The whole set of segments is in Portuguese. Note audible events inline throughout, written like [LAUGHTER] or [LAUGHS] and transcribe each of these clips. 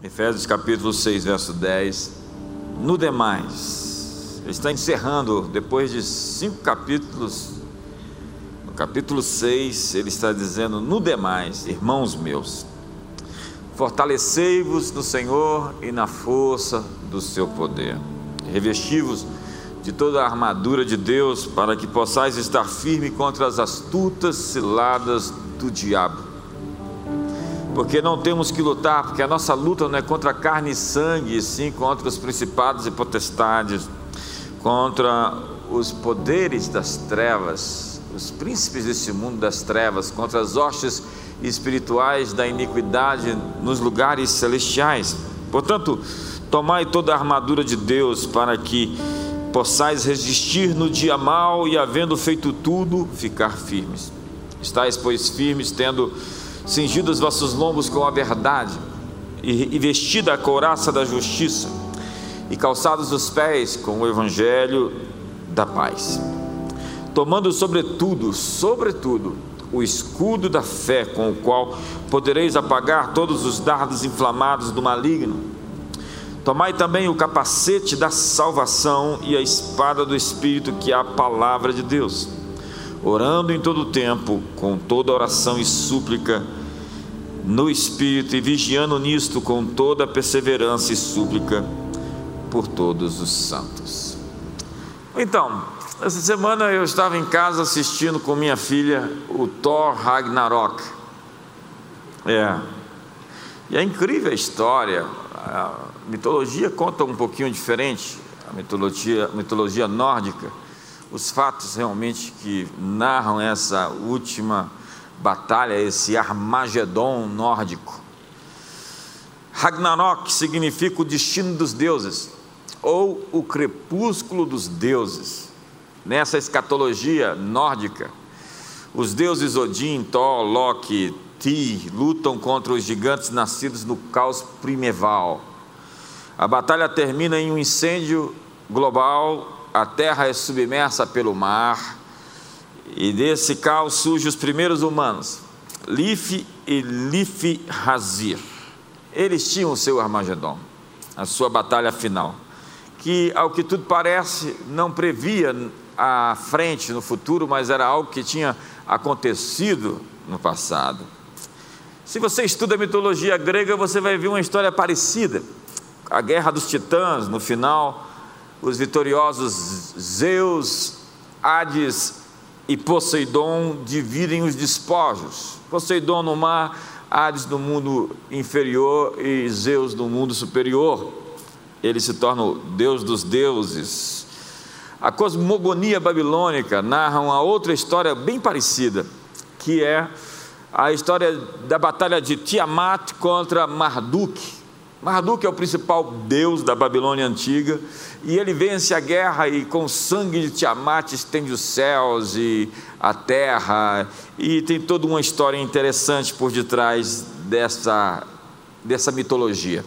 Efésios capítulo 6, verso 10. No demais, ele está encerrando, depois de cinco capítulos, no capítulo 6, ele está dizendo: No demais, irmãos meus, fortalecei-vos no Senhor e na força do seu poder, revesti-vos de toda a armadura de Deus, para que possais estar firme contra as astutas ciladas do diabo. Porque não temos que lutar, porque a nossa luta não é contra carne e sangue, sim contra os principados e potestades, contra os poderes das trevas, os príncipes desse mundo das trevas, contra as hostes espirituais da iniquidade nos lugares celestiais. Portanto, tomai toda a armadura de Deus para que possais resistir no dia mau e, havendo feito tudo, ficar firmes. Estais, pois, firmes, tendo cingido os vossos lombos com a verdade, e vestida a couraça da justiça, e calçados os pés com o evangelho da paz. Tomando, sobretudo, sobretudo, o escudo da fé, com o qual podereis apagar todos os dardos inflamados do maligno Tomai também o capacete da salvação e a espada do Espírito, que é a palavra de Deus, orando em todo o tempo, com toda oração e súplica no Espírito, e vigiando nisto com toda perseverança e súplica por todos os santos. Então, essa semana eu estava em casa assistindo com minha filha o Thor Ragnarok. É. E é incrível a história a mitologia conta um pouquinho diferente, a mitologia, mitologia nórdica, os fatos realmente que narram essa última batalha, esse Armagedon nórdico. Ragnarok significa o destino dos deuses, ou o crepúsculo dos deuses. Nessa escatologia nórdica, os deuses Odin, Thor, Loki, Ti lutam contra os gigantes nascidos no caos primeval. A batalha termina em um incêndio global, a terra é submersa pelo mar, e desse caos surgem os primeiros humanos, Lif e Lif Hazir. Eles tinham o seu Armagedon, a sua batalha final, que, ao que tudo parece, não previa à frente, no futuro, mas era algo que tinha acontecido no passado. Se você estuda a mitologia grega, você vai ver uma história parecida. A guerra dos titãs, no final, os vitoriosos Zeus, Hades e Poseidon dividem os despojos. Poseidon no mar, Hades no mundo inferior e Zeus no mundo superior. Ele se torna o deus dos deuses. A cosmogonia babilônica narra uma outra história bem parecida, que é a história da batalha de Tiamat contra Marduk. Marduk é o principal deus da Babilônia antiga, e ele vence a guerra e com o sangue de Tiamat estende os céus e a terra, e tem toda uma história interessante por detrás dessa, dessa mitologia.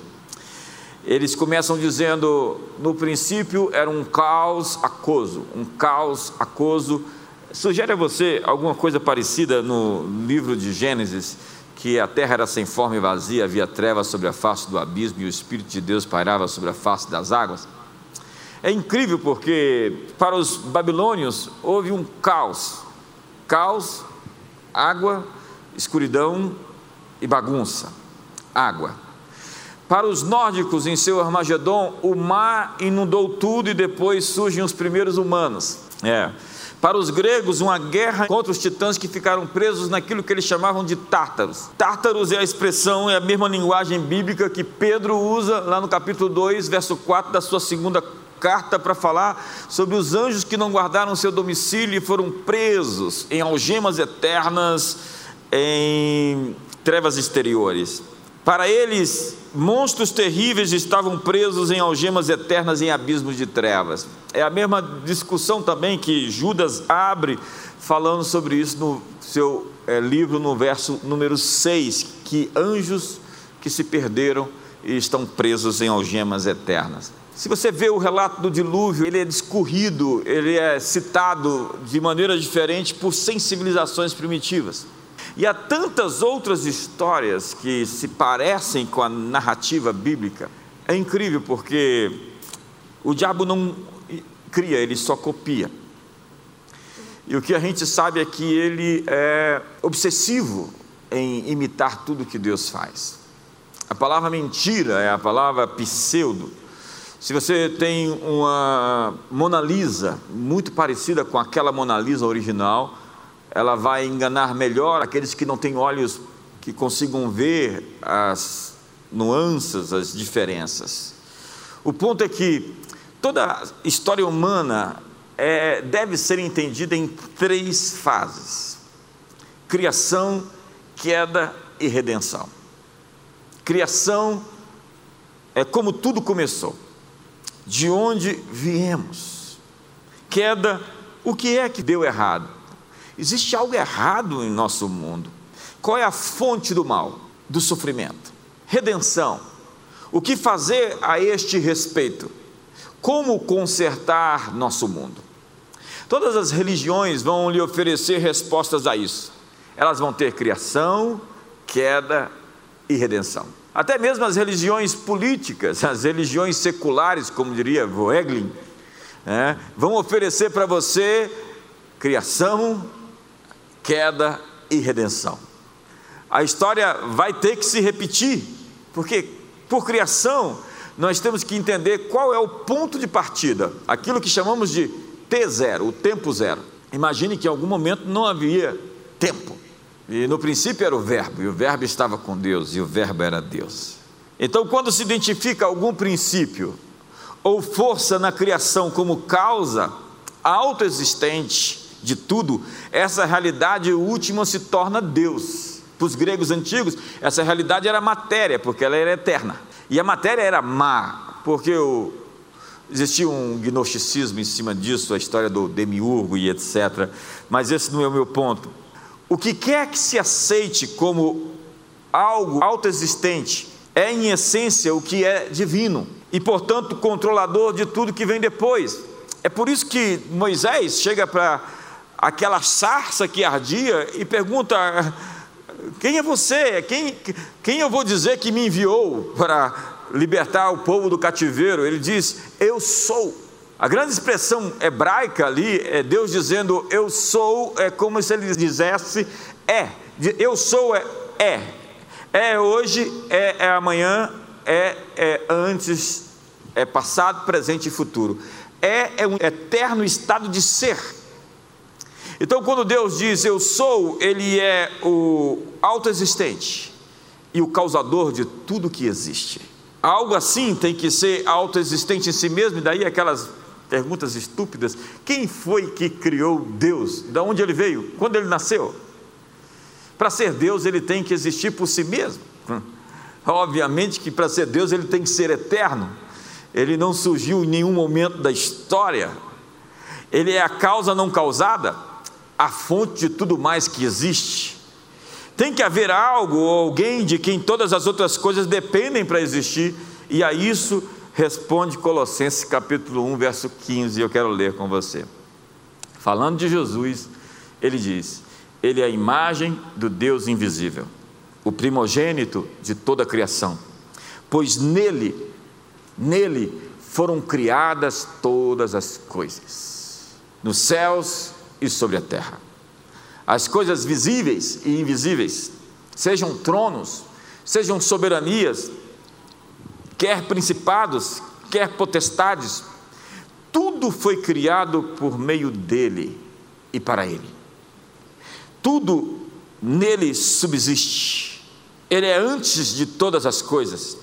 Eles começam dizendo: no princípio era um caos aquoso, um caos aquoso Sugere a você alguma coisa parecida no livro de Gênesis, que a terra era sem forma e vazia, havia trevas sobre a face do abismo e o Espírito de Deus pairava sobre a face das águas? É incrível porque para os babilônios houve um caos: caos, água, escuridão e bagunça. Água. Para os nórdicos, em seu Armagedon, o mar inundou tudo e depois surgem os primeiros humanos. É. Para os gregos, uma guerra contra os titãs que ficaram presos naquilo que eles chamavam de tártaros. Tártaros é a expressão, é a mesma linguagem bíblica que Pedro usa lá no capítulo 2, verso 4 da sua segunda carta para falar sobre os anjos que não guardaram seu domicílio e foram presos em algemas eternas, em trevas exteriores. Para eles, monstros terríveis estavam presos em algemas eternas em abismos de trevas. É a mesma discussão também que Judas abre falando sobre isso no seu é, livro, no verso número 6, que anjos que se perderam e estão presos em algemas eternas. Se você vê o relato do dilúvio, ele é discorrido, ele é citado de maneira diferente por sensibilizações primitivas. E há tantas outras histórias que se parecem com a narrativa bíblica. É incrível porque o diabo não cria, ele só copia. E o que a gente sabe é que ele é obsessivo em imitar tudo que Deus faz. A palavra mentira é a palavra pseudo. Se você tem uma Mona Lisa muito parecida com aquela Mona Lisa original, ela vai enganar melhor aqueles que não têm olhos que consigam ver as nuances, as diferenças. O ponto é que toda história humana é, deve ser entendida em três fases: criação, queda e redenção. Criação é como tudo começou, de onde viemos. Queda, o que é que deu errado? Existe algo errado em nosso mundo. Qual é a fonte do mal, do sofrimento? Redenção. O que fazer a este respeito? Como consertar nosso mundo? Todas as religiões vão lhe oferecer respostas a isso. Elas vão ter criação, queda e redenção. Até mesmo as religiões políticas, [LAUGHS] as religiões seculares, como diria Voegelin, é, vão oferecer para você criação, queda e redenção. A história vai ter que se repetir, porque por criação nós temos que entender qual é o ponto de partida, aquilo que chamamos de T0, o tempo zero. Imagine que em algum momento não havia tempo. E no princípio era o Verbo, e o Verbo estava com Deus, e o Verbo era Deus. Então, quando se identifica algum princípio ou força na criação como causa autoexistente de tudo, essa realidade última se torna Deus. Para os gregos antigos, essa realidade era matéria, porque ela era eterna. E a matéria era má, porque o, Existia um gnosticismo em cima disso, a história do demiurgo e etc. Mas esse não é o meu ponto. O que quer que se aceite como algo autoexistente é, em essência, o que é divino e, portanto, controlador de tudo que vem depois. É por isso que Moisés chega para aquela sarça que ardia e pergunta: Quem é você? Quem, quem eu vou dizer que me enviou para libertar o povo do cativeiro, ele diz: Eu sou. A grande expressão hebraica ali é Deus dizendo eu sou, é como se ele dissesse é. Eu sou é é. É hoje, é, é amanhã, é, é antes, é passado, presente e futuro. É, é um eterno estado de ser. Então, quando Deus diz eu sou, Ele é o autoexistente e o causador de tudo que existe. Algo assim tem que ser autoexistente em si mesmo, e daí aquelas perguntas estúpidas: quem foi que criou Deus? De onde ele veio? Quando ele nasceu? Para ser Deus, ele tem que existir por si mesmo. Obviamente que para ser Deus, ele tem que ser eterno. Ele não surgiu em nenhum momento da história. Ele é a causa não causada, a fonte de tudo mais que existe. Tem que haver algo ou alguém de quem todas as outras coisas dependem para existir, e a isso responde Colossenses capítulo 1, verso 15, eu quero ler com você. Falando de Jesus, ele diz: Ele é a imagem do Deus invisível, o primogênito de toda a criação, pois nele, nele foram criadas todas as coisas, nos céus e sobre a terra as coisas visíveis e invisíveis, sejam tronos, sejam soberanias, quer principados, quer potestades, tudo foi criado por meio dele e para ele. Tudo nele subsiste. Ele é antes de todas as coisas.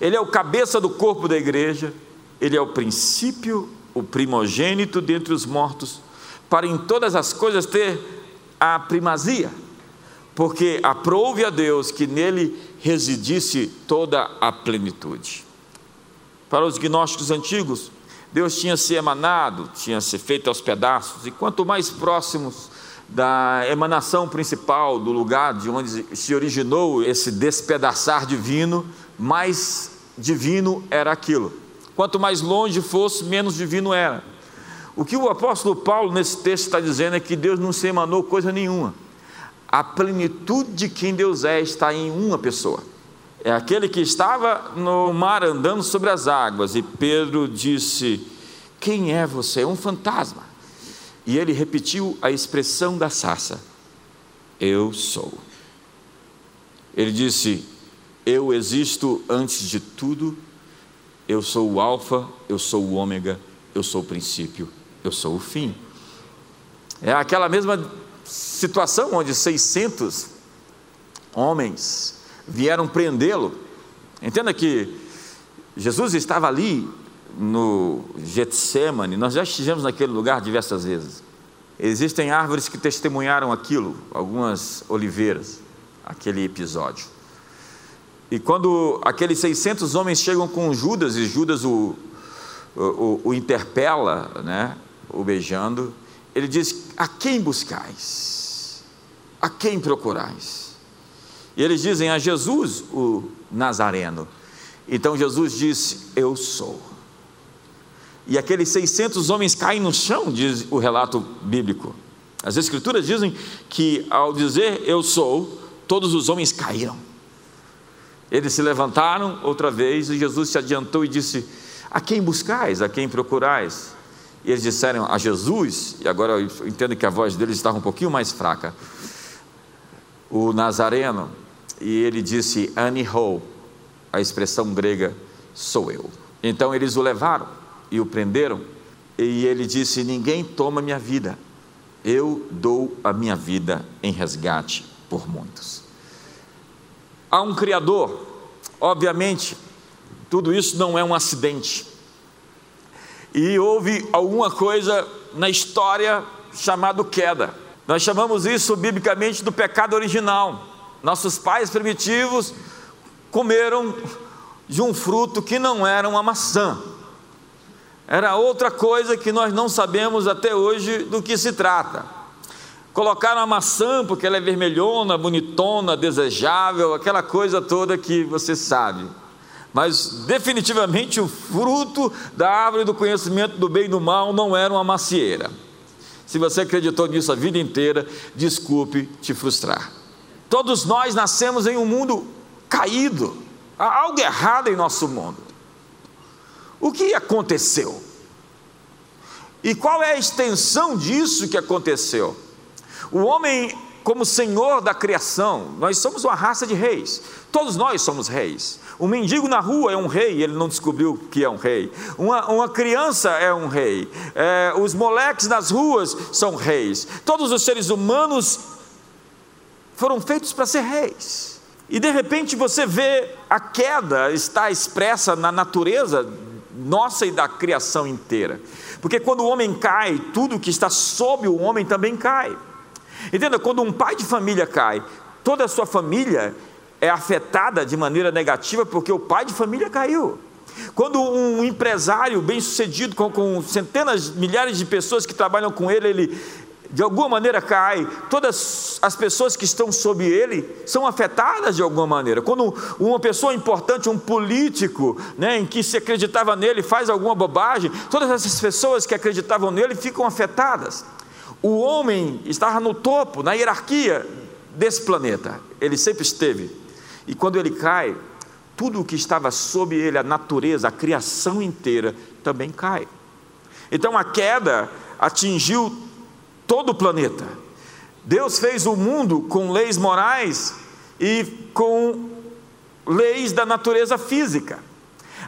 Ele é o cabeça do corpo da igreja, ele é o princípio, o primogênito dentre os mortos, para em todas as coisas ter a primazia, porque aprove a Deus que nele residisse toda a plenitude. Para os gnósticos antigos, Deus tinha se emanado, tinha se feito aos pedaços, e quanto mais próximos da emanação principal, do lugar de onde se originou esse despedaçar divino, mais divino era aquilo. Quanto mais longe fosse, menos divino era. O que o apóstolo Paulo nesse texto está dizendo é que Deus não se emanou coisa nenhuma. A plenitude de quem Deus é está em uma pessoa. É aquele que estava no mar andando sobre as águas, e Pedro disse: Quem é você? É um fantasma. E ele repetiu a expressão da sarça: Eu sou. Ele disse: Eu existo antes de tudo, eu sou o Alfa, eu sou o Ômega, eu sou o princípio, eu sou o fim. É aquela mesma situação onde 600 homens vieram prendê-lo. Entenda que Jesus estava ali no Getsemane, nós já estivemos naquele lugar diversas vezes. Existem árvores que testemunharam aquilo, algumas oliveiras, aquele episódio. E quando aqueles 600 homens chegam com Judas, e Judas o, o, o interpela, né, o beijando, ele diz: A quem buscais? A quem procurais? E eles dizem a Jesus, o Nazareno. Então Jesus disse: Eu sou. E aqueles 600 homens caem no chão, diz o relato bíblico. As Escrituras dizem que ao dizer eu sou, todos os homens caíram. Eles se levantaram outra vez e Jesus se adiantou e disse: A quem buscais? A quem procurais? E eles disseram a Jesus, e agora eu entendo que a voz deles estava um pouquinho mais fraca, o Nazareno, e ele disse Aniho, a expressão grega sou eu. Então eles o levaram e o prenderam, e ele disse: Ninguém toma minha vida, eu dou a minha vida em resgate por muitos. Há um Criador, obviamente, tudo isso não é um acidente e houve alguma coisa na história chamado queda. Nós chamamos isso biblicamente do pecado original. Nossos pais primitivos comeram de um fruto que não era uma maçã. Era outra coisa que nós não sabemos até hoje do que se trata. Colocaram a maçã porque ela é vermelhona, bonitona, desejável, aquela coisa toda que você sabe mas definitivamente o fruto da árvore do conhecimento do bem e do mal não era uma macieira. Se você acreditou nisso a vida inteira, desculpe te frustrar. Todos nós nascemos em um mundo caído, há algo errado em nosso mundo. O que aconteceu? E qual é a extensão disso que aconteceu? O homem, como senhor da criação, nós somos uma raça de reis, todos nós somos reis. Um mendigo na rua é um rei, ele não descobriu que é um rei. Uma, uma criança é um rei. É, os moleques nas ruas são reis. Todos os seres humanos foram feitos para ser reis. E de repente você vê a queda está expressa na natureza nossa e da criação inteira. Porque quando o homem cai, tudo que está sob o homem também cai. Entenda, quando um pai de família cai, toda a sua família é afetada de maneira negativa porque o pai de família caiu. Quando um empresário bem sucedido, com, com centenas, milhares de pessoas que trabalham com ele, ele de alguma maneira cai, todas as pessoas que estão sob ele são afetadas de alguma maneira. Quando uma pessoa importante, um político, né, em que se acreditava nele, faz alguma bobagem, todas essas pessoas que acreditavam nele ficam afetadas. O homem estava no topo, na hierarquia desse planeta, ele sempre esteve. E quando ele cai, tudo o que estava sob ele, a natureza, a criação inteira, também cai. Então a queda atingiu todo o planeta. Deus fez o mundo com leis morais e com leis da natureza física.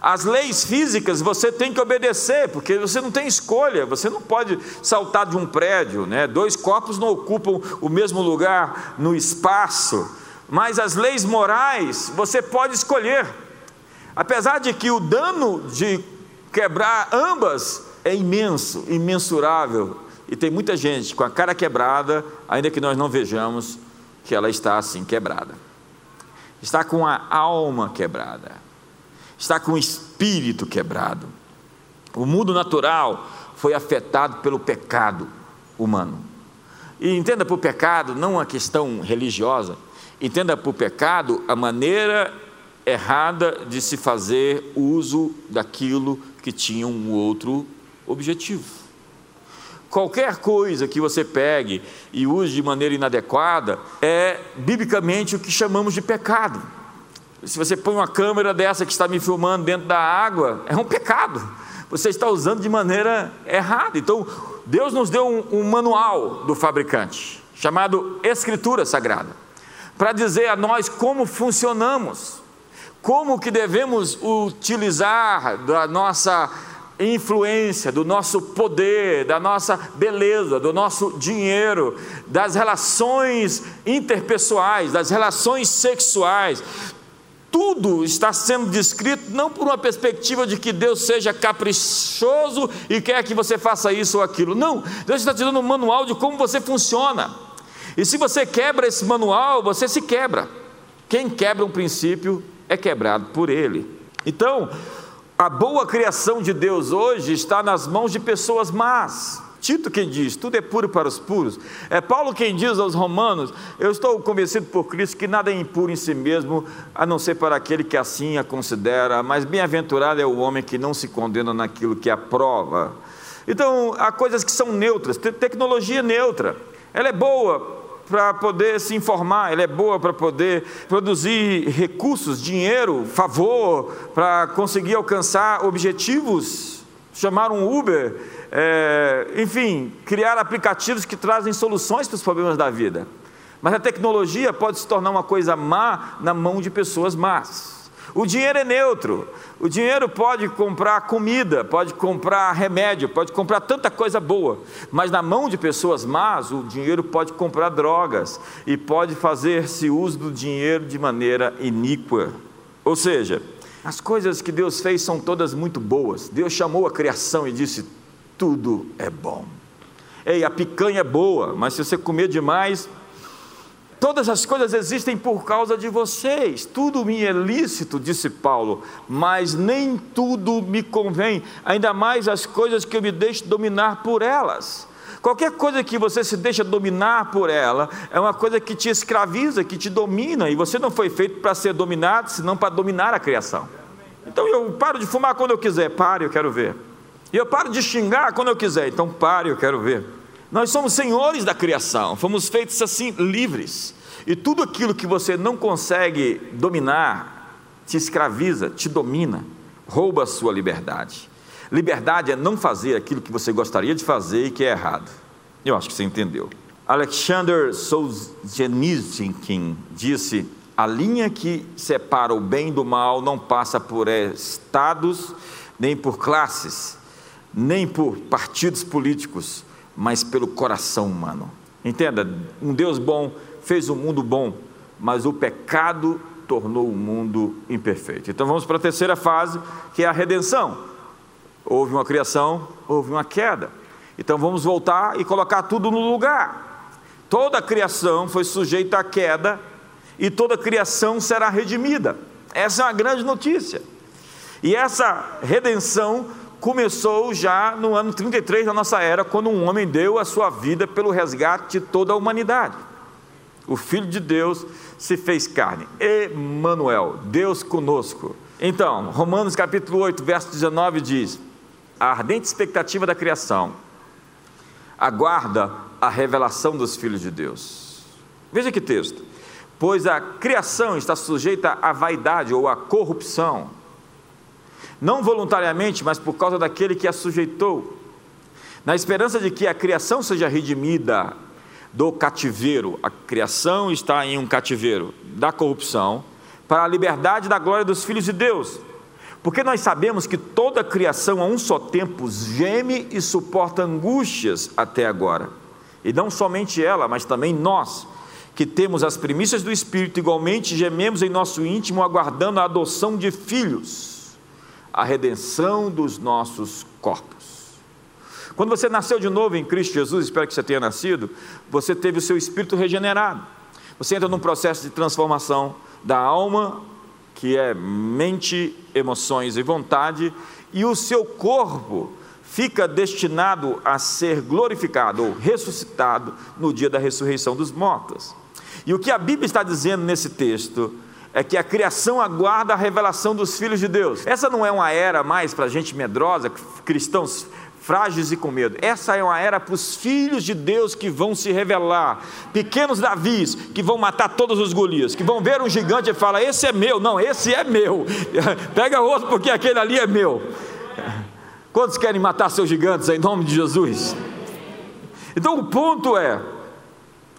As leis físicas você tem que obedecer, porque você não tem escolha, você não pode saltar de um prédio, né? dois corpos não ocupam o mesmo lugar no espaço mas as leis morais você pode escolher. Apesar de que o dano de quebrar ambas é imenso, imensurável, e tem muita gente com a cara quebrada, ainda que nós não vejamos que ela está assim quebrada. Está com a alma quebrada, está com o espírito quebrado. O mundo natural foi afetado pelo pecado humano. E entenda por pecado não uma questão religiosa, Entenda por pecado a maneira errada de se fazer uso daquilo que tinha um outro objetivo. qualquer coisa que você pegue e use de maneira inadequada é biblicamente o que chamamos de pecado. Se você põe uma câmera dessa que está me filmando dentro da água, é um pecado. Você está usando de maneira errada. Então, Deus nos deu um, um manual do fabricante, chamado Escritura Sagrada, para dizer a nós como funcionamos, como que devemos utilizar da nossa influência, do nosso poder, da nossa beleza, do nosso dinheiro, das relações interpessoais, das relações sexuais. Tudo está sendo descrito não por uma perspectiva de que Deus seja caprichoso e quer que você faça isso ou aquilo. Não, Deus está te dando um manual de como você funciona. E se você quebra esse manual, você se quebra. Quem quebra um princípio é quebrado por ele. Então, a boa criação de Deus hoje está nas mãos de pessoas más. Tito quem diz, tudo é puro para os puros. É Paulo quem diz aos romanos: Eu estou convencido por Cristo que nada é impuro em si mesmo, a não ser para aquele que assim a considera, mas bem-aventurado é o homem que não se condena naquilo que aprova. Então, há coisas que são neutras, tecnologia neutra, ela é boa para poder se informar, ela é boa para poder produzir recursos, dinheiro, favor, para conseguir alcançar objetivos, chamar um Uber, é, enfim, criar aplicativos que trazem soluções para os problemas da vida. Mas a tecnologia pode se tornar uma coisa má na mão de pessoas más. O dinheiro é neutro. O dinheiro pode comprar comida, pode comprar remédio, pode comprar tanta coisa boa. Mas na mão de pessoas más, o dinheiro pode comprar drogas e pode fazer-se uso do dinheiro de maneira iníqua. Ou seja, as coisas que Deus fez são todas muito boas. Deus chamou a criação e disse: tudo é bom. Ei, a picanha é boa, mas se você comer demais, Todas as coisas existem por causa de vocês. Tudo me é lícito, disse Paulo, mas nem tudo me convém, ainda mais as coisas que eu me deixo dominar por elas. Qualquer coisa que você se deixa dominar por ela é uma coisa que te escraviza, que te domina, e você não foi feito para ser dominado, senão para dominar a criação. Então eu paro de fumar quando eu quiser, pare, eu quero ver. E eu paro de xingar quando eu quiser, então pare, eu quero ver. Nós somos senhores da criação, fomos feitos assim livres. E tudo aquilo que você não consegue dominar, te escraviza, te domina, rouba a sua liberdade. Liberdade é não fazer aquilo que você gostaria de fazer e que é errado. Eu acho que você entendeu. Alexander Solzhenitsyn disse: a linha que separa o bem do mal não passa por estados, nem por classes, nem por partidos políticos, mas pelo coração humano. Entenda, um Deus bom fez o um mundo bom, mas o pecado tornou o mundo imperfeito. Então vamos para a terceira fase, que é a redenção. Houve uma criação, houve uma queda. Então vamos voltar e colocar tudo no lugar. Toda a criação foi sujeita à queda e toda a criação será redimida. Essa é uma grande notícia. E essa redenção começou já no ano 33 da nossa era, quando um homem deu a sua vida pelo resgate de toda a humanidade. O Filho de Deus se fez carne. Emanuel, Deus conosco. Então, Romanos capítulo 8, verso 19 diz: A ardente expectativa da criação aguarda a revelação dos filhos de Deus. Veja que texto. Pois a criação está sujeita à vaidade ou à corrupção não voluntariamente, mas por causa daquele que a sujeitou, na esperança de que a criação seja redimida do cativeiro. A criação está em um cativeiro da corrupção para a liberdade da glória dos filhos de Deus. Porque nós sabemos que toda a criação a um só tempo geme e suporta angústias até agora. E não somente ela, mas também nós, que temos as primícias do Espírito, igualmente gememos em nosso íntimo, aguardando a adoção de filhos a redenção dos nossos corpos. Quando você nasceu de novo em Cristo Jesus, espero que você tenha nascido, você teve o seu espírito regenerado. Você entra num processo de transformação da alma, que é mente, emoções e vontade, e o seu corpo fica destinado a ser glorificado ou ressuscitado no dia da ressurreição dos mortos. E o que a Bíblia está dizendo nesse texto é que a criação aguarda a revelação dos filhos de Deus. Essa não é uma era mais para gente medrosa, cristãos frágeis e com medo. Essa é uma era para os filhos de Deus que vão se revelar, pequenos Davis que vão matar todos os Golias, que vão ver um gigante e falar: Esse é meu, não, esse é meu, [LAUGHS] pega outro porque aquele ali é meu. Quantos querem matar seus gigantes em nome de Jesus? Então o ponto é: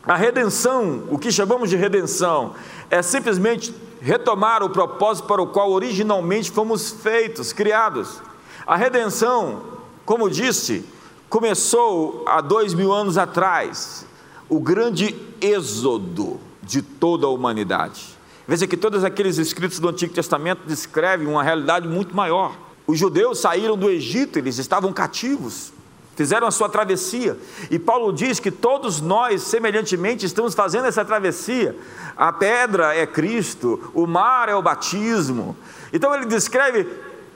a redenção, o que chamamos de redenção, é simplesmente retomar o propósito para o qual originalmente fomos feitos, criados. A redenção como disse, começou há dois mil anos atrás o grande êxodo de toda a humanidade. Veja que todos aqueles escritos do Antigo Testamento descrevem uma realidade muito maior. Os judeus saíram do Egito, eles estavam cativos, fizeram a sua travessia. E Paulo diz que todos nós, semelhantemente, estamos fazendo essa travessia. A pedra é Cristo, o mar é o batismo. Então ele descreve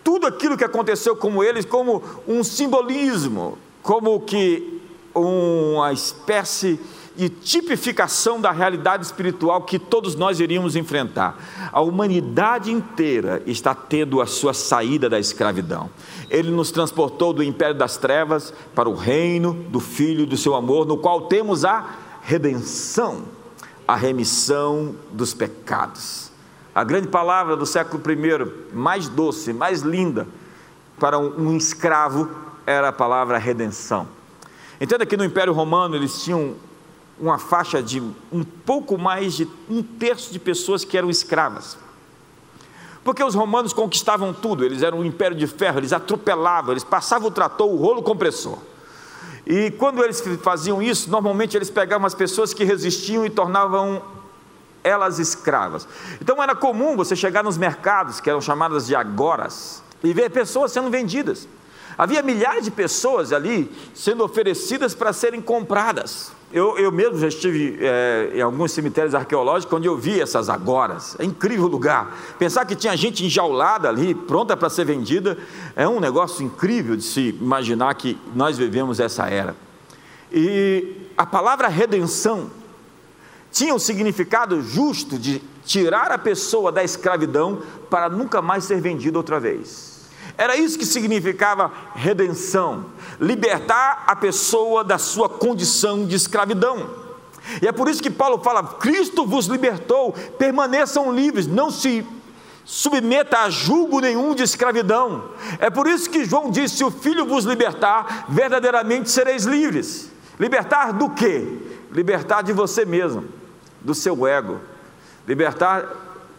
tudo aquilo que aconteceu com eles como um simbolismo, como que uma espécie de tipificação da realidade espiritual que todos nós iríamos enfrentar. A humanidade inteira está tendo a sua saída da escravidão. Ele nos transportou do império das trevas para o reino do Filho do seu amor, no qual temos a redenção, a remissão dos pecados. A grande palavra do século I, mais doce, mais linda para um escravo, era a palavra redenção. Entenda que no Império Romano eles tinham uma faixa de um pouco mais de um terço de pessoas que eram escravas. Porque os romanos conquistavam tudo, eles eram um império de ferro, eles atropelavam, eles passavam o trator, o rolo compressor. E quando eles faziam isso, normalmente eles pegavam as pessoas que resistiam e tornavam elas escravas. Então era comum você chegar nos mercados, que eram chamadas de agoras, e ver pessoas sendo vendidas. Havia milhares de pessoas ali sendo oferecidas para serem compradas. Eu, eu mesmo já estive é, em alguns cemitérios arqueológicos onde eu vi essas agoras. É incrível lugar. Pensar que tinha gente enjaulada ali, pronta para ser vendida, é um negócio incrível de se imaginar que nós vivemos essa era. E a palavra redenção tinha o significado justo de tirar a pessoa da escravidão para nunca mais ser vendida outra vez. Era isso que significava redenção, libertar a pessoa da sua condição de escravidão. E é por isso que Paulo fala: Cristo vos libertou, permaneçam livres, não se submeta a julgo nenhum de escravidão. É por isso que João diz: se o Filho vos libertar, verdadeiramente sereis livres. Libertar do quê? Libertar de você mesmo do seu ego, libertar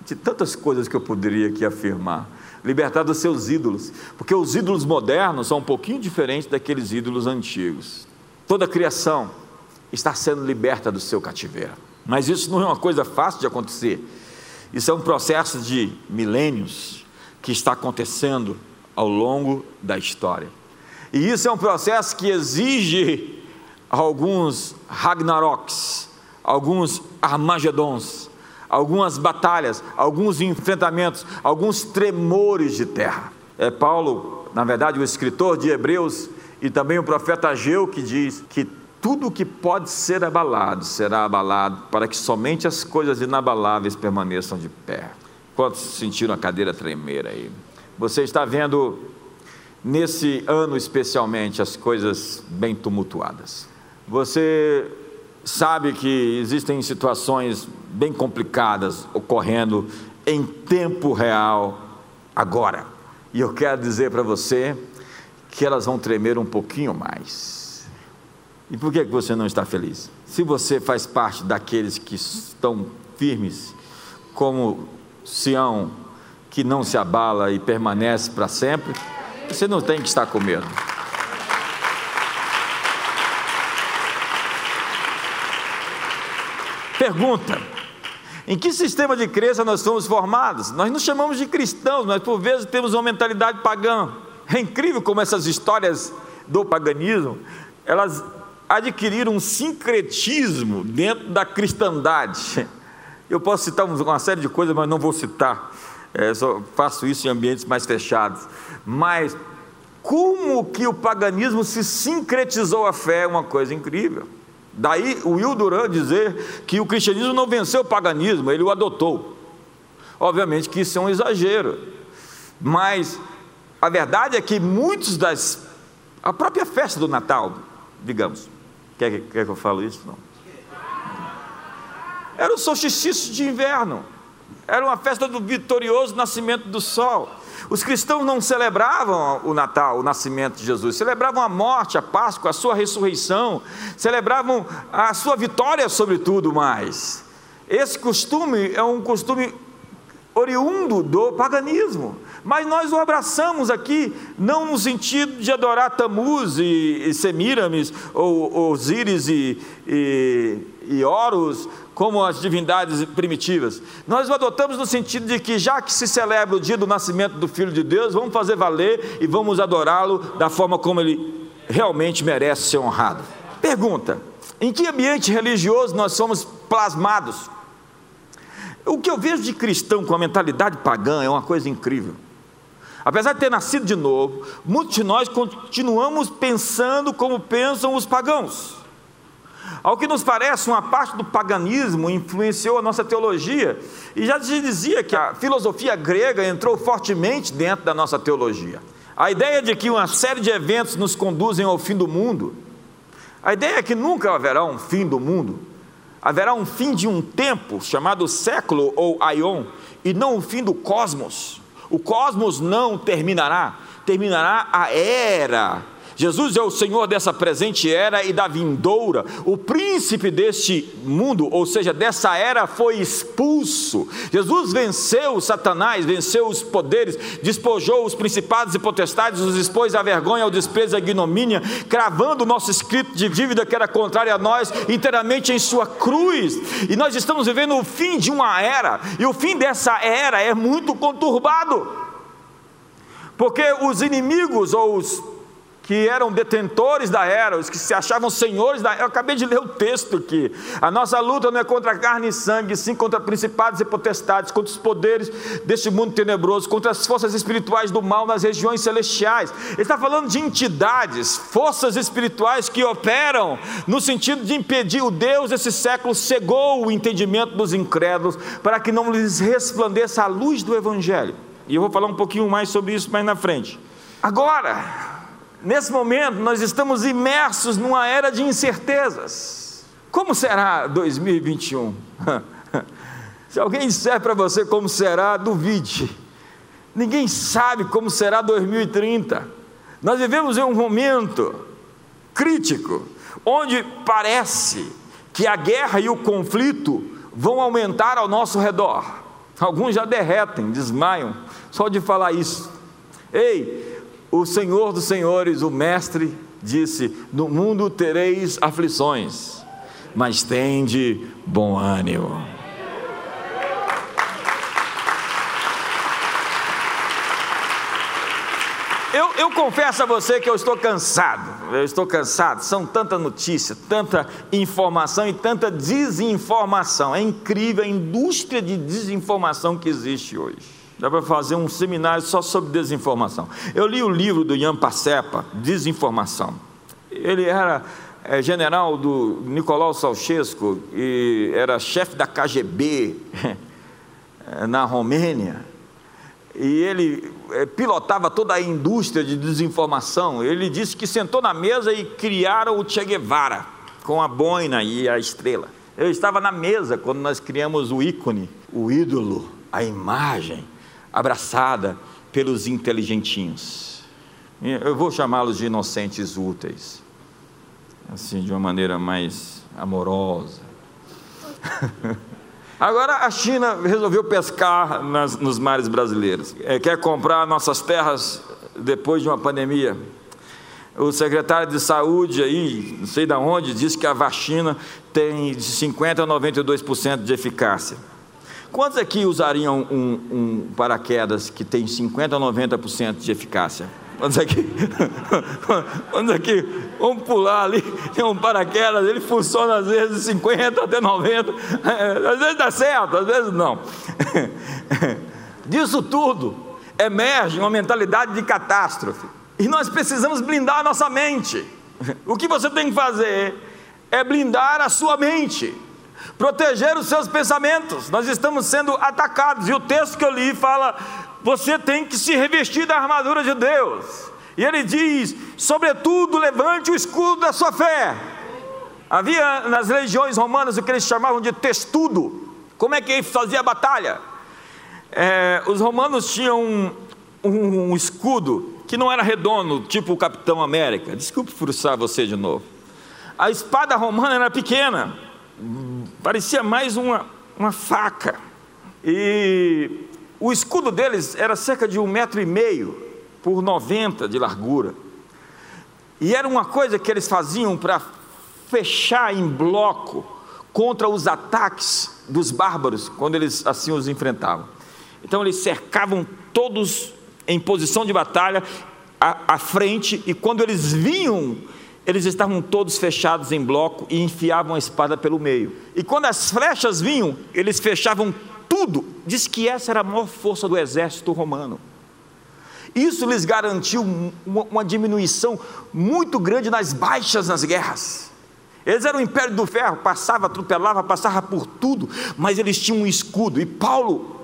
de tantas coisas que eu poderia aqui afirmar, libertar dos seus ídolos, porque os ídolos modernos são um pouquinho diferentes daqueles ídolos antigos. Toda a criação está sendo liberta do seu cativeiro, mas isso não é uma coisa fácil de acontecer. Isso é um processo de milênios que está acontecendo ao longo da história. E isso é um processo que exige alguns Ragnaroks, alguns Armagedons, algumas batalhas, alguns enfrentamentos, alguns tremores de terra. É Paulo, na verdade, o escritor de Hebreus e também o profeta Ageu que diz que tudo que pode ser abalado será abalado, para que somente as coisas inabaláveis permaneçam de pé. Quantos sentiram a cadeira tremer aí? Você está vendo nesse ano especialmente as coisas bem tumultuadas. Você sabe que existem situações bem complicadas ocorrendo em tempo real agora. E eu quero dizer para você que elas vão tremer um pouquinho mais. E por que você não está feliz? Se você faz parte daqueles que estão firmes, como Sião, que não se abala e permanece para sempre, você não tem que estar com medo. Pergunta: em que sistema de crença nós somos formados? Nós nos chamamos de cristãos, mas por vezes temos uma mentalidade pagã. É incrível como essas histórias do paganismo, elas adquiriram um sincretismo dentro da cristandade. Eu posso citar uma série de coisas, mas não vou citar. É, só faço isso em ambientes mais fechados. Mas como que o paganismo se sincretizou à fé é uma coisa incrível. Daí o Will Duran dizer que o cristianismo não venceu o paganismo, ele o adotou. Obviamente que isso é um exagero, mas a verdade é que muitos das A própria festa do Natal, digamos. Quer, quer que eu fale isso? Não. Era o solstício de inverno. Era uma festa do vitorioso nascimento do sol. Os cristãos não celebravam o Natal, o nascimento de Jesus, celebravam a morte, a Páscoa, a sua ressurreição, celebravam a sua vitória sobre tudo mais. Esse costume é um costume oriundo do paganismo. Mas nós o abraçamos aqui, não no sentido de adorar Tamuz e, e Semiramis, ou Osíris e, e, e Horus, como as divindades primitivas. Nós o adotamos no sentido de que, já que se celebra o dia do nascimento do Filho de Deus, vamos fazer valer e vamos adorá-lo da forma como ele realmente merece ser honrado. Pergunta: em que ambiente religioso nós somos plasmados? O que eu vejo de cristão com a mentalidade pagã é uma coisa incrível. Apesar de ter nascido de novo, muitos de nós continuamos pensando como pensam os pagãos. Ao que nos parece, uma parte do paganismo influenciou a nossa teologia, e já se dizia que a filosofia grega entrou fortemente dentro da nossa teologia. A ideia de que uma série de eventos nos conduzem ao fim do mundo, a ideia é que nunca haverá um fim do mundo, haverá um fim de um tempo chamado século ou aion, e não o fim do cosmos. O cosmos não terminará, terminará a era Jesus é o Senhor dessa presente era e da vindoura. O príncipe deste mundo, ou seja, dessa era, foi expulso. Jesus venceu Satanás, venceu os poderes, despojou os principados e potestades, os expôs à vergonha, ao desprezo, à ignomínia, cravando o nosso escrito de dívida que era contrário a nós, inteiramente em sua cruz. E nós estamos vivendo o fim de uma era, e o fim dessa era é muito conturbado. Porque os inimigos ou os que eram detentores da era, os que se achavam senhores da era. Eu acabei de ler o texto aqui. A nossa luta não é contra carne e sangue, sim contra principados e potestades, contra os poderes deste mundo tenebroso, contra as forças espirituais do mal nas regiões celestiais. Ele está falando de entidades, forças espirituais que operam no sentido de impedir o Deus desse século cegou o entendimento dos incrédulos para que não lhes resplandeça a luz do Evangelho. E eu vou falar um pouquinho mais sobre isso mais na frente. Agora, Nesse momento, nós estamos imersos numa era de incertezas. Como será 2021? [LAUGHS] Se alguém disser para você como será, duvide. Ninguém sabe como será 2030. Nós vivemos em um momento crítico, onde parece que a guerra e o conflito vão aumentar ao nosso redor. Alguns já derretem, desmaiam, só de falar isso. Ei, o Senhor dos Senhores, o Mestre, disse: No mundo tereis aflições, mas tende bom ânimo. Eu, eu, confesso a você que eu estou cansado, eu estou cansado, são tanta notícia, tanta informação e tanta desinformação. É incrível a indústria de desinformação que existe hoje. Dá para fazer um seminário só sobre desinformação. Eu li o livro do Ian Pacepa, Desinformação. Ele era é, general do Nicolau Ceausescu e era chefe da KGB [LAUGHS] na Romênia. E ele é, pilotava toda a indústria de desinformação. Ele disse que sentou na mesa e criaram o Che Guevara com a boina e a estrela. Eu estava na mesa quando nós criamos o ícone, o ídolo, a imagem abraçada pelos inteligentinhos. Eu vou chamá-los de inocentes úteis, assim, de uma maneira mais amorosa. [LAUGHS] Agora a China resolveu pescar nas, nos mares brasileiros. É, quer comprar nossas terras depois de uma pandemia. O secretário de saúde aí, não sei de onde, disse que a vacina tem de 50% a 92% de eficácia. Quantos aqui usariam um, um paraquedas que tem 50% a 90% de eficácia? Quantos aqui? [LAUGHS] Quantos aqui? Vamos pular ali, tem um paraquedas, ele funciona às vezes 50 até 90, às vezes dá certo, às vezes não. [LAUGHS] Disso tudo emerge uma mentalidade de catástrofe. E nós precisamos blindar a nossa mente. O que você tem que fazer é blindar a sua mente proteger os seus pensamentos. Nós estamos sendo atacados, e o texto que eu li fala: você tem que se revestir da armadura de Deus. E ele diz: sobretudo, levante o escudo da sua fé. Havia nas legiões romanas o que eles chamavam de testudo. Como é que ele fazia a batalha? É, os romanos tinham um, um, um escudo que não era redondo, tipo o Capitão América. Desculpe frustrar você de novo. A espada romana era pequena, parecia mais uma, uma faca. E o escudo deles era cerca de um metro e meio por 90 de largura. E era uma coisa que eles faziam para fechar em bloco contra os ataques dos bárbaros, quando eles assim os enfrentavam. Então eles cercavam todos em posição de batalha à, à frente, e quando eles vinham, eles estavam todos fechados em bloco e enfiavam a espada pelo meio. E quando as flechas vinham, eles fechavam tudo. Diz que essa era a maior força do exército romano. Isso lhes garantiu uma, uma diminuição muito grande nas baixas nas guerras. Eles eram o império do ferro, passava, atropelava, passava por tudo, mas eles tinham um escudo. E Paulo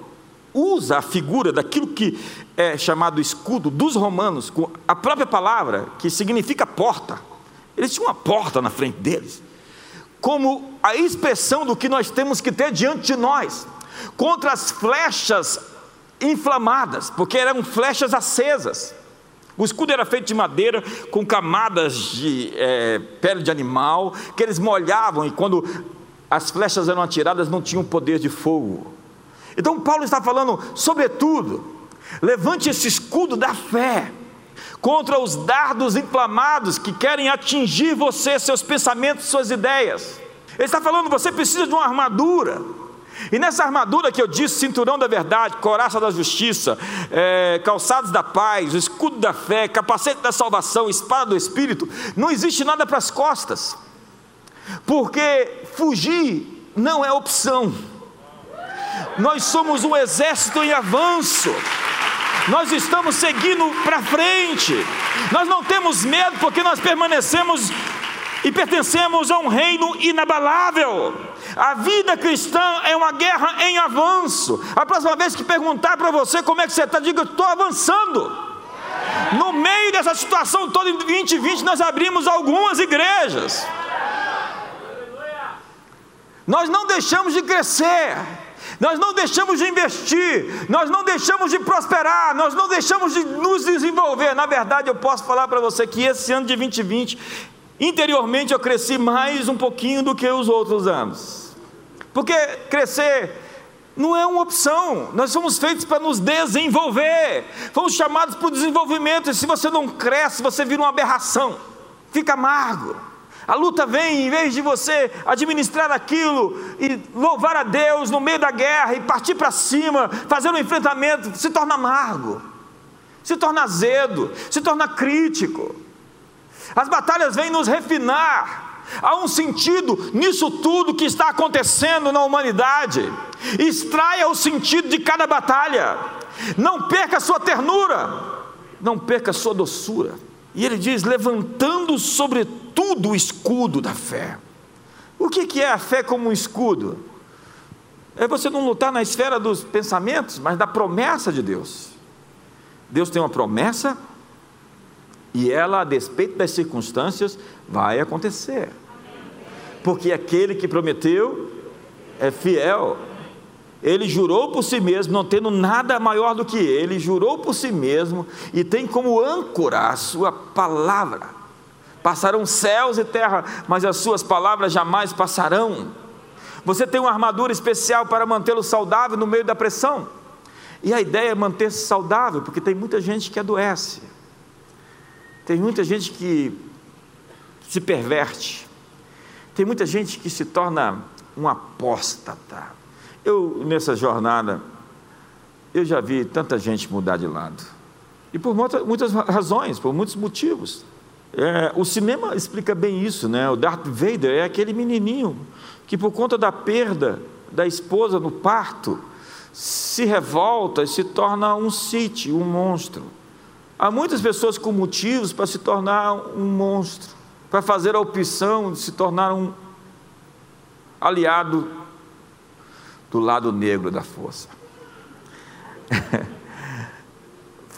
usa a figura daquilo que é chamado escudo dos romanos, com a própria palavra, que significa porta. Eles tinham uma porta na frente deles, como a expressão do que nós temos que ter diante de nós, contra as flechas inflamadas, porque eram flechas acesas. O escudo era feito de madeira com camadas de é, pele de animal que eles molhavam e quando as flechas eram atiradas não tinham poder de fogo. Então Paulo está falando, sobretudo, levante esse escudo da fé contra os dardos inflamados que querem atingir você, seus pensamentos, suas ideias. Ele está falando, você precisa de uma armadura e nessa armadura que eu disse, cinturão da verdade, coraça da justiça, é, calçados da paz, escudo da fé, capacete da salvação, espada do Espírito, não existe nada para as costas, porque fugir não é opção. Nós somos um exército em avanço. Nós estamos seguindo para frente. Nós não temos medo porque nós permanecemos e pertencemos a um reino inabalável. A vida cristã é uma guerra em avanço. A próxima vez que perguntar para você como é que você está, diga: estou avançando. No meio dessa situação toda em 2020, nós abrimos algumas igrejas. Nós não deixamos de crescer, nós não deixamos de investir, nós não deixamos de prosperar, nós não deixamos de nos desenvolver. Na verdade, eu posso falar para você que esse ano de 2020, interiormente eu cresci mais um pouquinho do que os outros anos. Porque crescer não é uma opção, nós somos feitos para nos desenvolver, fomos chamados para o desenvolvimento, e se você não cresce, você vira uma aberração, fica amargo. A luta vem, em vez de você administrar aquilo e louvar a Deus no meio da guerra e partir para cima, fazer um enfrentamento, se torna amargo, se torna azedo, se torna crítico. As batalhas vêm nos refinar, Há um sentido nisso tudo que está acontecendo na humanidade. Extraia o sentido de cada batalha. Não perca sua ternura, não perca sua doçura. E ele diz: levantando sobretudo o escudo da fé. O que é a fé como um escudo? É você não lutar na esfera dos pensamentos, mas da promessa de Deus. Deus tem uma promessa e ela, a despeito das circunstâncias, vai acontecer. Porque aquele que prometeu é fiel. Ele jurou por si mesmo, não tendo nada maior do que ele, jurou por si mesmo e tem como âncora a sua palavra. Passarão céus e terra, mas as suas palavras jamais passarão. Você tem uma armadura especial para mantê-lo saudável no meio da pressão. E a ideia é manter-se saudável, porque tem muita gente que adoece. Tem muita gente que se perverte. Tem muita gente que se torna um apóstata. Eu, nessa jornada, eu já vi tanta gente mudar de lado. E por muitas razões, por muitos motivos. É, o cinema explica bem isso, né? O Darth Vader é aquele menininho que, por conta da perda da esposa no parto, se revolta e se torna um Sith, um monstro. Há muitas pessoas com motivos para se tornar um monstro, para fazer a opção de se tornar um aliado do lado negro da força. [LAUGHS]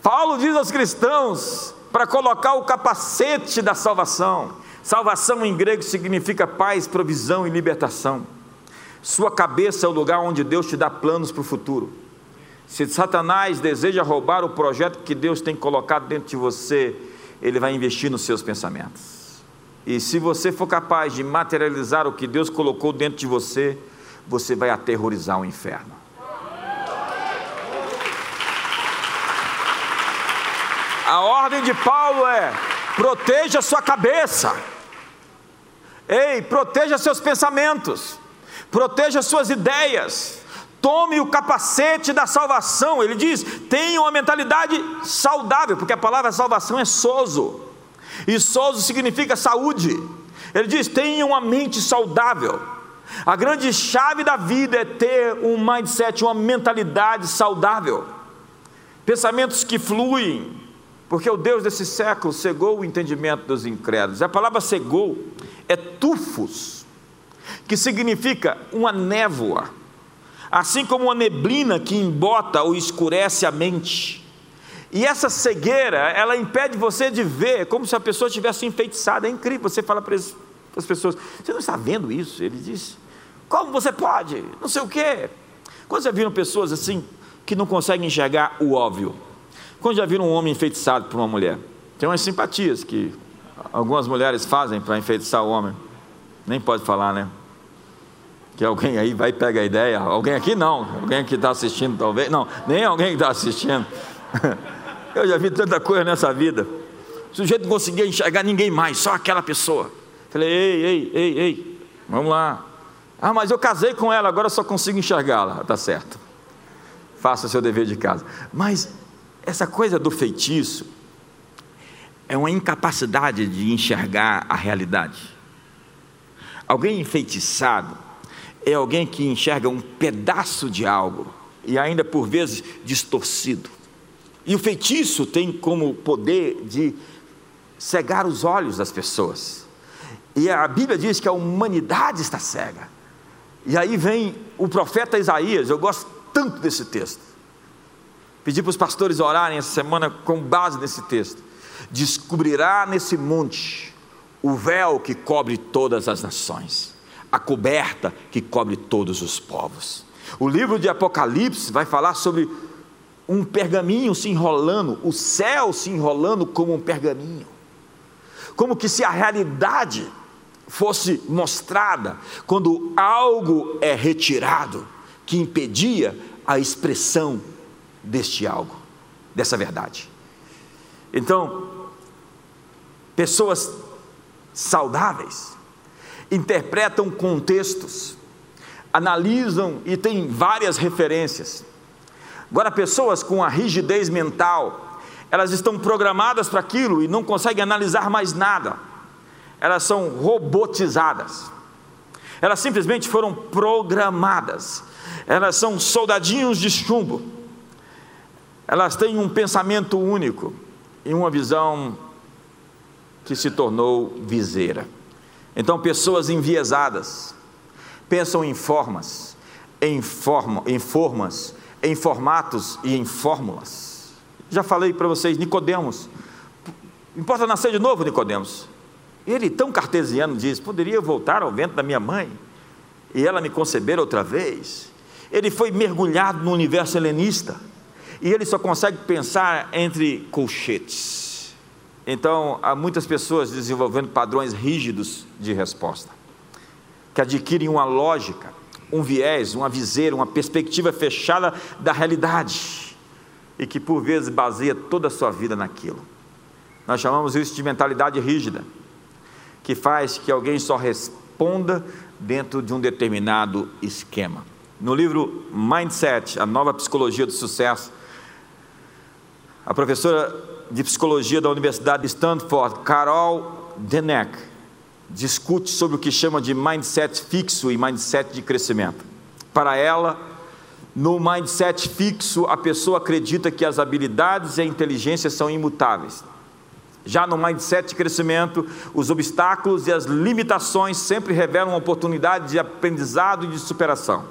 Paulo diz aos cristãos para colocar o capacete da salvação. Salvação em grego significa paz, provisão e libertação. Sua cabeça é o lugar onde Deus te dá planos para o futuro. Se Satanás deseja roubar o projeto que Deus tem colocado dentro de você, ele vai investir nos seus pensamentos. E se você for capaz de materializar o que Deus colocou dentro de você, você vai aterrorizar o inferno. A ordem de Paulo é: proteja sua cabeça. Ei, proteja seus pensamentos. Proteja suas ideias. Tome o capacete da salvação. Ele diz: tenha uma mentalidade saudável, porque a palavra salvação é sozo. E sozo significa saúde. Ele diz: tenha uma mente saudável. A grande chave da vida é ter um mindset, uma mentalidade saudável. Pensamentos que fluem, porque o Deus desse século cegou o entendimento dos incrédulos. A palavra cegou é tufos, que significa uma névoa, assim como uma neblina que embota ou escurece a mente. E essa cegueira, ela impede você de ver como se a pessoa tivesse enfeitiçada. É incrível. Você fala para as pessoas: Você não está vendo isso? Ele diz: Como você pode? Não sei o quê. Quando já viram pessoas assim que não conseguem enxergar o óbvio? Quando já viram um homem enfeitiçado por uma mulher? Tem umas simpatias que algumas mulheres fazem para enfeitiçar o homem. Nem pode falar, né? Que alguém aí vai pegar a ideia. Alguém aqui não. Alguém que está assistindo, talvez. Não, nem alguém que está assistindo. [LAUGHS] Eu já vi tanta coisa nessa vida. O sujeito não conseguia enxergar ninguém mais, só aquela pessoa. Falei, ei, ei, ei, ei, vamos lá. Ah, mas eu casei com ela, agora só consigo enxergá-la. Tá certo. Faça seu dever de casa. Mas essa coisa do feitiço é uma incapacidade de enxergar a realidade. Alguém enfeitiçado é alguém que enxerga um pedaço de algo e ainda por vezes distorcido. E o feitiço tem como poder de cegar os olhos das pessoas. E a Bíblia diz que a humanidade está cega. E aí vem o profeta Isaías, eu gosto tanto desse texto. Pedi para os pastores orarem essa semana com base nesse texto. Descobrirá nesse monte o véu que cobre todas as nações, a coberta que cobre todos os povos. O livro de Apocalipse vai falar sobre um pergaminho se enrolando, o céu se enrolando como um pergaminho. Como que se a realidade fosse mostrada quando algo é retirado que impedia a expressão deste algo, dessa verdade. Então, pessoas saudáveis interpretam contextos, analisam e têm várias referências. Agora, pessoas com a rigidez mental, elas estão programadas para aquilo e não conseguem analisar mais nada. Elas são robotizadas. Elas simplesmente foram programadas. Elas são soldadinhos de chumbo elas têm um pensamento único e uma visão que se tornou viseira. Então, pessoas enviesadas pensam em formas, em, forma, em formas, em formatos e em fórmulas. Já falei para vocês, Nicodemos. Importa nascer de novo, Nicodemos. Ele, tão cartesiano, diz: Poderia voltar ao vento da minha mãe e ela me conceber outra vez? Ele foi mergulhado no universo helenista e ele só consegue pensar entre colchetes. Então, há muitas pessoas desenvolvendo padrões rígidos de resposta, que adquirem uma lógica, um viés, uma viseira, uma perspectiva fechada da realidade, e que por vezes baseia toda a sua vida naquilo. Nós chamamos isso de mentalidade rígida, que faz que alguém só responda dentro de um determinado esquema. No livro Mindset, a nova psicologia do sucesso, a professora de psicologia da Universidade de Stanford, Carol Dweck, discute sobre o que chama de mindset fixo e mindset de crescimento. Para ela, no mindset fixo, a pessoa acredita que as habilidades e a inteligência são imutáveis. Já no mindset de crescimento, os obstáculos e as limitações sempre revelam uma oportunidade de aprendizado e de superação.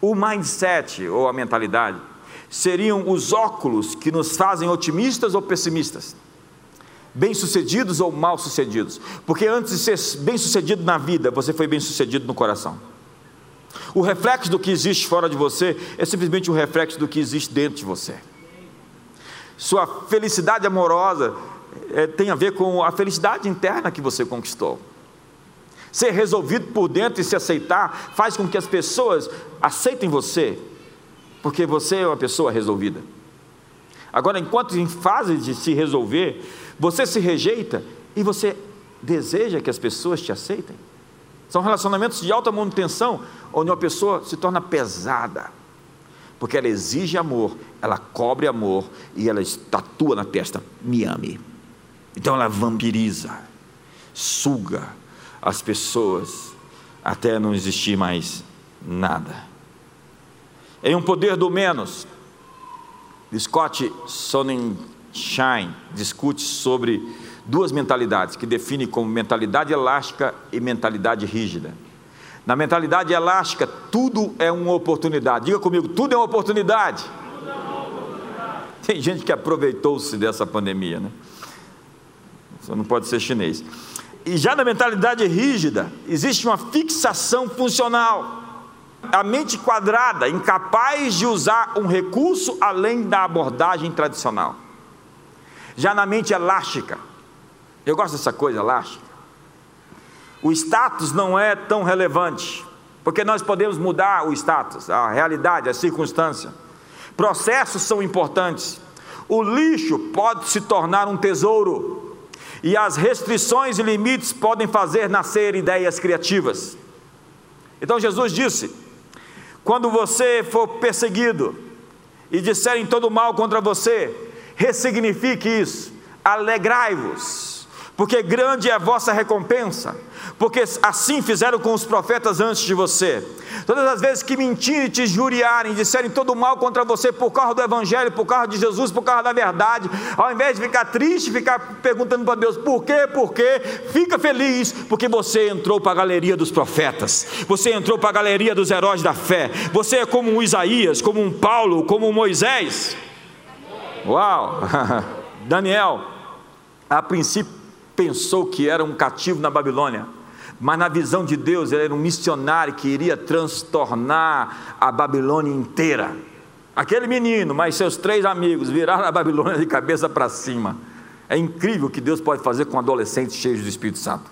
O mindset, ou a mentalidade, seriam os óculos que nos fazem otimistas ou pessimistas. bem-sucedidos ou mal-sucedidos. Porque antes de ser bem-sucedido na vida, você foi bem-sucedido no coração. O reflexo do que existe fora de você é simplesmente um reflexo do que existe dentro de você. Sua felicidade amorosa é, tem a ver com a felicidade interna que você conquistou. Ser resolvido por dentro e se aceitar faz com que as pessoas aceitem você, porque você é uma pessoa resolvida. Agora, enquanto em fase de se resolver, você se rejeita e você deseja que as pessoas te aceitem. São relacionamentos de alta manutenção, onde uma pessoa se torna pesada, porque ela exige amor, ela cobre amor e ela estatua na testa: me ame. Então ela vampiriza, suga as pessoas até não existir mais nada. Em um poder do menos, Scott Sonnenschein discute sobre duas mentalidades que define como mentalidade elástica e mentalidade rígida. Na mentalidade elástica, tudo é uma oportunidade. Diga comigo, tudo é uma oportunidade. Tem gente que aproveitou-se dessa pandemia, né? Só não pode ser chinês. E já na mentalidade rígida, existe uma fixação funcional. A mente quadrada, incapaz de usar um recurso além da abordagem tradicional. Já na mente elástica, eu gosto dessa coisa elástica. O status não é tão relevante, porque nós podemos mudar o status, a realidade, a circunstância. Processos são importantes. O lixo pode se tornar um tesouro e as restrições e limites podem fazer nascer ideias criativas. Então Jesus disse: quando você for perseguido e disserem todo mal contra você, ressignifique isso, alegrai-vos, porque grande é a vossa recompensa porque assim fizeram com os profetas antes de você. Todas as vezes que mentirem, te juriarem, disserem todo mal contra você por causa do Evangelho, por causa de Jesus, por causa da verdade, ao invés de ficar triste, ficar perguntando para Deus por quê, por quê, fica feliz, porque você entrou para a galeria dos profetas, você entrou para a galeria dos heróis da fé, você é como um Isaías, como um Paulo, como um Moisés. Uau! [LAUGHS] Daniel, a princípio pensou que era um cativo na Babilônia mas na visão de Deus ele era um missionário que iria transtornar a Babilônia inteira. Aquele menino, mais seus três amigos, viraram a Babilônia de cabeça para cima. É incrível o que Deus pode fazer com adolescentes cheios do Espírito Santo.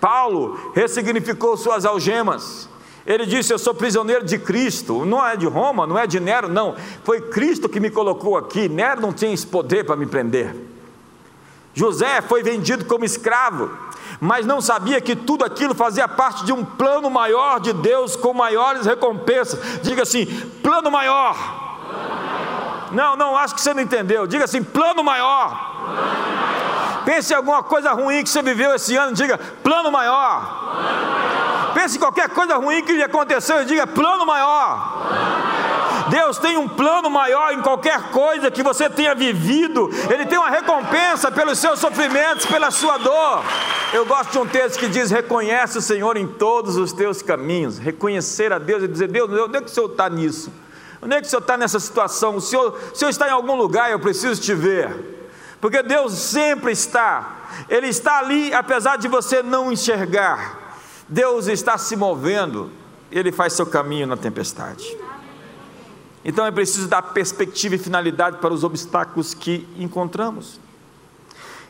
Paulo ressignificou suas algemas. Ele disse: Eu sou prisioneiro de Cristo, não é de Roma, não é de Nero, não. Foi Cristo que me colocou aqui. Nero não tinha esse poder para me prender. José foi vendido como escravo mas não sabia que tudo aquilo fazia parte de um plano maior de Deus com maiores recompensas. Diga assim: plano maior. Não, não, acho que você não entendeu. Diga assim: plano maior. Pense em alguma coisa ruim que você viveu esse ano, diga plano maior. Plano maior. Pense em qualquer coisa ruim que lhe aconteceu e diga plano maior. Deus tem um plano maior em qualquer coisa que você tenha vivido, Ele tem uma recompensa pelos seus sofrimentos, pela sua dor. Eu gosto de um texto que diz: Reconhece o Senhor em todos os teus caminhos. Reconhecer a Deus e dizer: Deus, onde é que o Senhor está nisso? Onde é que o Senhor está nessa situação? O Senhor, o Senhor está em algum lugar, eu preciso te ver. Porque Deus sempre está, Ele está ali, apesar de você não enxergar. Deus está se movendo, Ele faz seu caminho na tempestade. Então é preciso dar perspectiva e finalidade para os obstáculos que encontramos.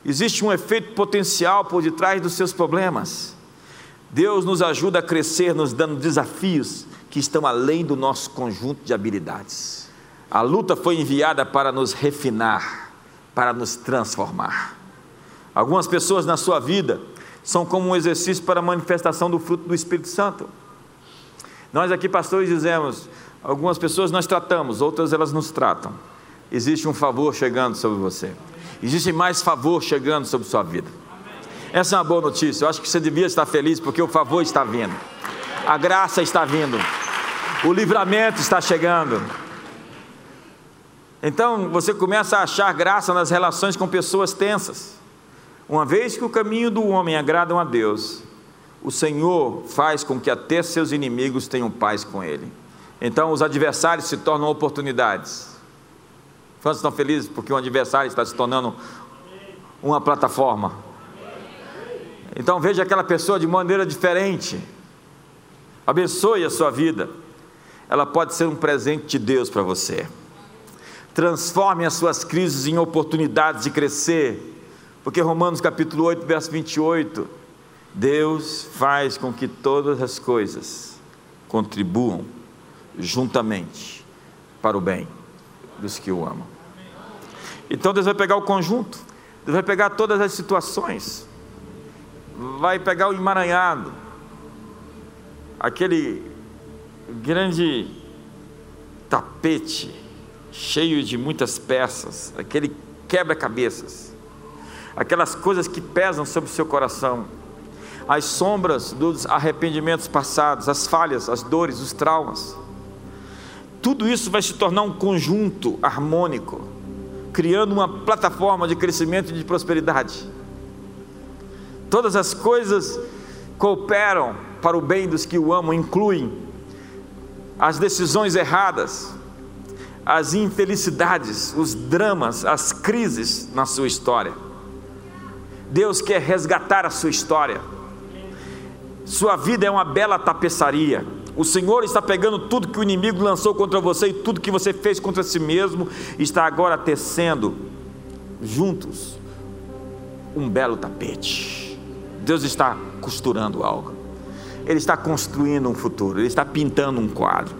Existe um efeito potencial por detrás dos seus problemas. Deus nos ajuda a crescer, nos dando desafios que estão além do nosso conjunto de habilidades. A luta foi enviada para nos refinar, para nos transformar. Algumas pessoas na sua vida são como um exercício para a manifestação do fruto do Espírito Santo. Nós aqui, pastores, dizemos: Algumas pessoas nós tratamos, outras elas nos tratam. Existe um favor chegando sobre você. Existe mais favor chegando sobre sua vida. Essa é uma boa notícia. Eu acho que você devia estar feliz porque o favor está vindo. A graça está vindo. O livramento está chegando. Então você começa a achar graça nas relações com pessoas tensas. Uma vez que o caminho do homem agrada a Deus, o Senhor faz com que até seus inimigos tenham paz com ele. Então os adversários se tornam oportunidades. Quantos estão felizes porque o adversário está se tornando uma plataforma. Então veja aquela pessoa de maneira diferente. Abençoe a sua vida. Ela pode ser um presente de Deus para você. Transforme as suas crises em oportunidades de crescer. Porque Romanos capítulo 8, verso 28, Deus faz com que todas as coisas contribuam juntamente para o bem dos que o amam. Então Deus vai pegar o conjunto, Deus vai pegar todas as situações, vai pegar o emaranhado, aquele grande tapete cheio de muitas peças, aquele quebra-cabeças, aquelas coisas que pesam sobre o seu coração, as sombras dos arrependimentos passados, as falhas, as dores, os traumas. Tudo isso vai se tornar um conjunto harmônico, criando uma plataforma de crescimento e de prosperidade. Todas as coisas cooperam para o bem dos que o amam, incluem as decisões erradas, as infelicidades, os dramas, as crises na sua história. Deus quer resgatar a sua história. Sua vida é uma bela tapeçaria o Senhor está pegando tudo que o inimigo lançou contra você e tudo que você fez contra si mesmo, está agora tecendo juntos um belo tapete. Deus está costurando algo. Ele está construindo um futuro, ele está pintando um quadro.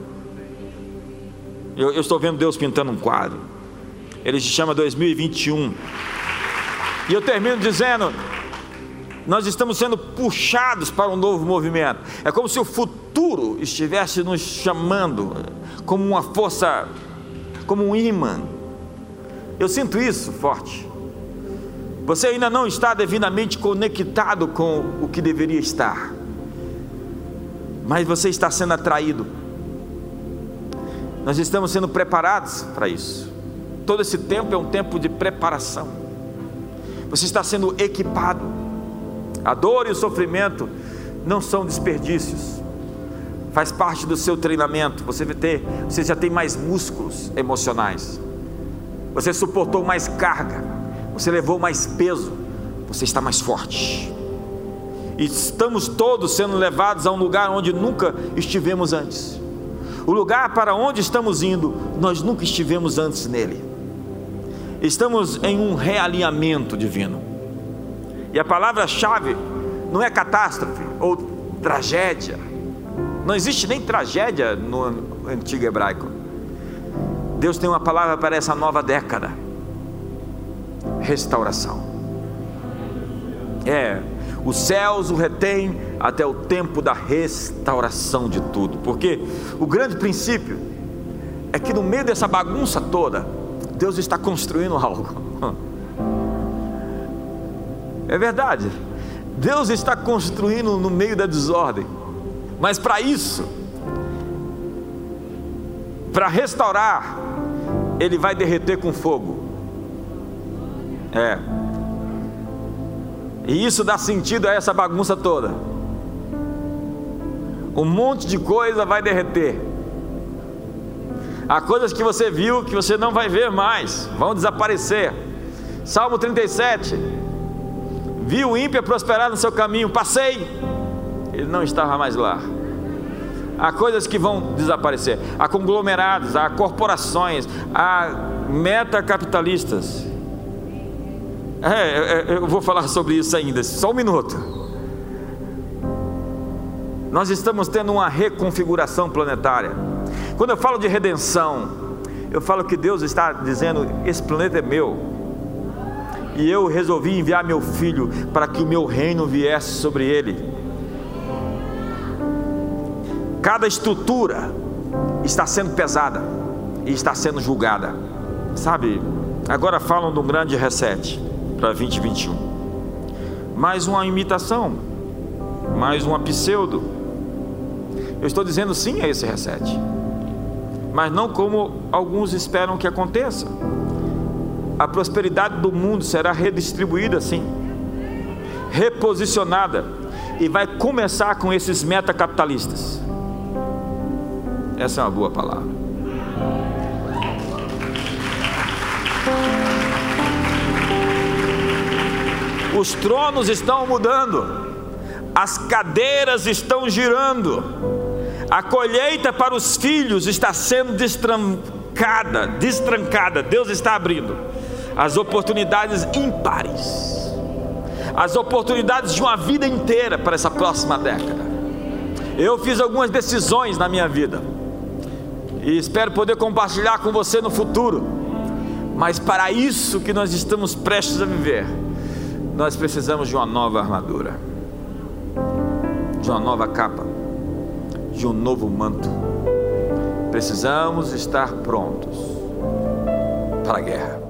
Eu, eu estou vendo Deus pintando um quadro. Ele se chama 2021. E eu termino dizendo: nós estamos sendo puxados para um novo movimento. É como se o futuro estivesse nos chamando, como uma força, como um imã. Eu sinto isso forte. Você ainda não está devidamente conectado com o que deveria estar, mas você está sendo atraído. Nós estamos sendo preparados para isso. Todo esse tempo é um tempo de preparação. Você está sendo equipado. A dor e o sofrimento não são desperdícios. Faz parte do seu treinamento. Você, ter, você já tem mais músculos emocionais. Você suportou mais carga. Você levou mais peso. Você está mais forte. E estamos todos sendo levados a um lugar onde nunca estivemos antes. O lugar para onde estamos indo, nós nunca estivemos antes nele. Estamos em um realinhamento divino. E a palavra-chave não é catástrofe ou tragédia. Não existe nem tragédia no antigo hebraico. Deus tem uma palavra para essa nova década: restauração. É, os céus o retêm até o tempo da restauração de tudo, porque o grande princípio é que no meio dessa bagunça toda, Deus está construindo [LAUGHS] algo. É verdade. Deus está construindo no meio da desordem. Mas para isso, para restaurar, ele vai derreter com fogo. É. E isso dá sentido a essa bagunça toda. Um monte de coisa vai derreter. Há coisas que você viu que você não vai ver mais, vão desaparecer. Salmo 37 vi o ímpio prosperar no seu caminho, passei, ele não estava mais lá. Há coisas que vão desaparecer, há conglomerados, há corporações, há metacapitalistas. É, é, é, eu vou falar sobre isso ainda, só um minuto. Nós estamos tendo uma reconfiguração planetária. Quando eu falo de redenção, eu falo que Deus está dizendo: esse planeta é meu, e eu resolvi enviar meu filho para que o meu reino viesse sobre ele. Cada estrutura está sendo pesada e está sendo julgada. Sabe, agora falam de um grande reset para 2021. Mais uma imitação, mais uma pseudo. Eu estou dizendo sim a esse reset, mas não como alguns esperam que aconteça a prosperidade do mundo será redistribuída assim, reposicionada, e vai começar com esses metacapitalistas. Essa é uma boa palavra. Os tronos estão mudando, as cadeiras estão girando, a colheita para os filhos está sendo destrancada, destrancada. Deus está abrindo as oportunidades ímpares, as oportunidades de uma vida inteira para essa próxima década. Eu fiz algumas decisões na minha vida e espero poder compartilhar com você no futuro. Mas para isso que nós estamos prestes a viver, nós precisamos de uma nova armadura, de uma nova capa, de um novo manto. Precisamos estar prontos para a guerra.